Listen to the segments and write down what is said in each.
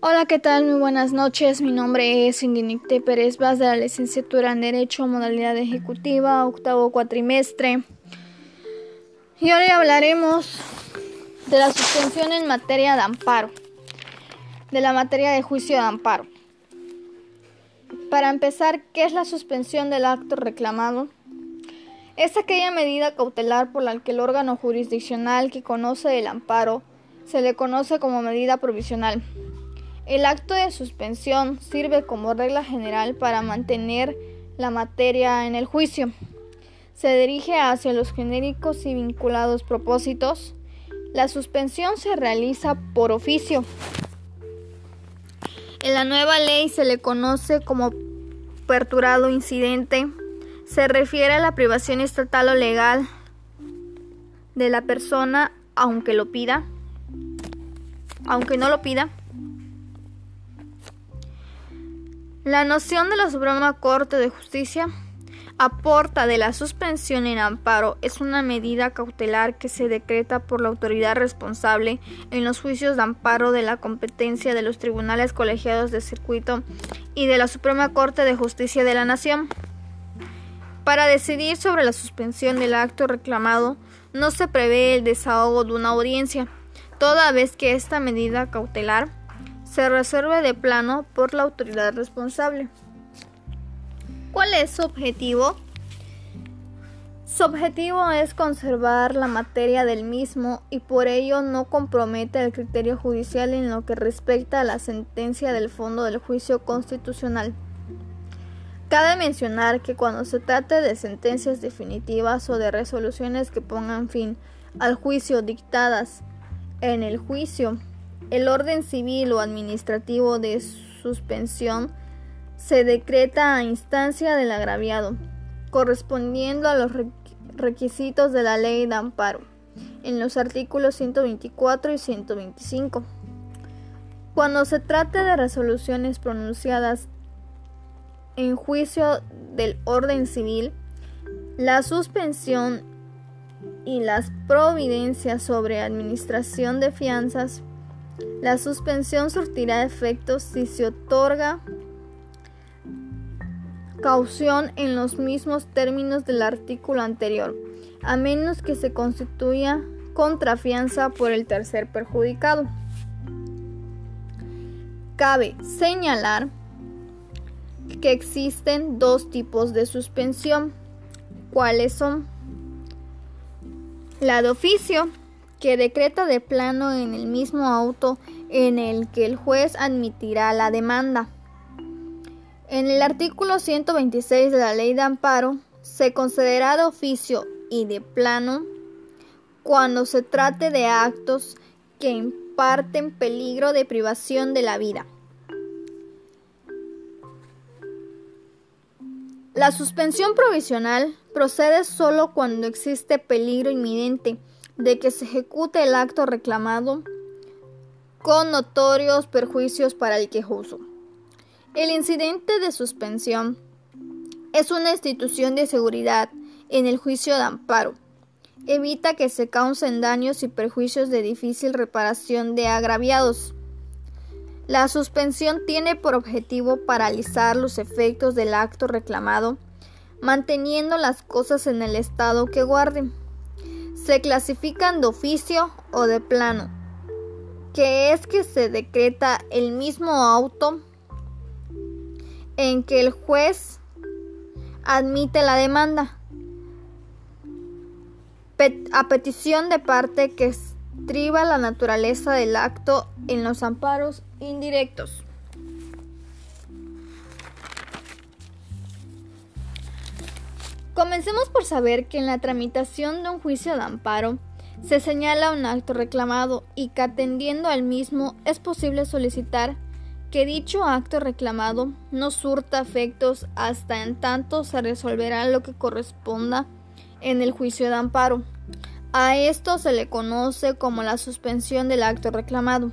Hola, ¿qué tal? Muy buenas noches. Mi nombre es Inguinicte Pérez Vaz de la licenciatura en Derecho, modalidad ejecutiva, octavo cuatrimestre. Y hoy hablaremos de la suspensión en materia de amparo, de la materia de juicio de amparo. Para empezar, ¿qué es la suspensión del acto reclamado? Es aquella medida cautelar por la que el órgano jurisdiccional que conoce el amparo se le conoce como medida provisional el acto de suspensión sirve como regla general para mantener la materia en el juicio. Se dirige hacia los genéricos y vinculados propósitos. La suspensión se realiza por oficio. En la nueva ley se le conoce como perturado incidente. Se refiere a la privación estatal o legal de la persona aunque lo pida, aunque no lo pida. La noción de la Suprema Corte de Justicia aporta de la suspensión en amparo es una medida cautelar que se decreta por la autoridad responsable en los juicios de amparo de la competencia de los tribunales colegiados de circuito y de la Suprema Corte de Justicia de la Nación. Para decidir sobre la suspensión del acto reclamado, no se prevé el desahogo de una audiencia, toda vez que esta medida cautelar se resuelve de plano por la autoridad responsable. ¿Cuál es su objetivo? Su objetivo es conservar la materia del mismo y por ello no compromete el criterio judicial en lo que respecta a la sentencia del fondo del juicio constitucional. Cabe mencionar que cuando se trate de sentencias definitivas o de resoluciones que pongan fin al juicio dictadas en el juicio el orden civil o administrativo de suspensión se decreta a instancia del agraviado, correspondiendo a los requisitos de la ley de amparo, en los artículos 124 y 125. Cuando se trate de resoluciones pronunciadas en juicio del orden civil, la suspensión y las providencias sobre administración de fianzas la suspensión surtirá efectos si se otorga caución en los mismos términos del artículo anterior, a menos que se constituya contrafianza por el tercer perjudicado. Cabe señalar que existen dos tipos de suspensión. ¿Cuáles son? La de oficio que decreta de plano en el mismo auto en el que el juez admitirá la demanda. En el artículo 126 de la Ley de Amparo se concederá de oficio y de plano cuando se trate de actos que imparten peligro de privación de la vida. La suspensión provisional procede solo cuando existe peligro inminente de que se ejecute el acto reclamado con notorios perjuicios para el quejoso. El incidente de suspensión es una institución de seguridad en el juicio de amparo. Evita que se causen daños y perjuicios de difícil reparación de agraviados. La suspensión tiene por objetivo paralizar los efectos del acto reclamado, manteniendo las cosas en el estado que guarden se clasifican de oficio o de plano, que es que se decreta el mismo auto en que el juez admite la demanda a petición de parte que estriba la naturaleza del acto en los amparos indirectos. Comencemos por saber que en la tramitación de un juicio de amparo se señala un acto reclamado y que atendiendo al mismo es posible solicitar que dicho acto reclamado no surta efectos hasta en tanto se resolverá lo que corresponda en el juicio de amparo. A esto se le conoce como la suspensión del acto reclamado.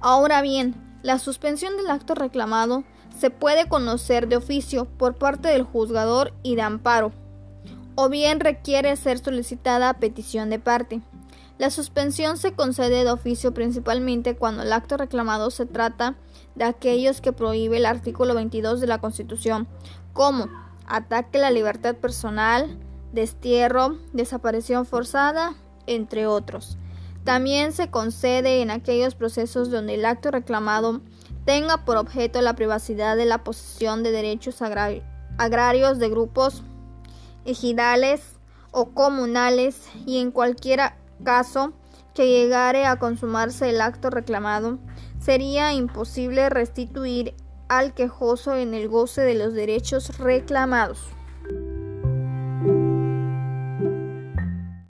Ahora bien, la suspensión del acto reclamado se puede conocer de oficio por parte del juzgador y de amparo o bien requiere ser solicitada a petición de parte. La suspensión se concede de oficio principalmente cuando el acto reclamado se trata de aquellos que prohíbe el artículo 22 de la Constitución, como ataque a la libertad personal, destierro, desaparición forzada, entre otros. También se concede en aquellos procesos donde el acto reclamado tenga por objeto la privacidad de la posesión de derechos agrarios de grupos ejidales o comunales y en cualquier caso que llegare a consumarse el acto reclamado, sería imposible restituir al quejoso en el goce de los derechos reclamados.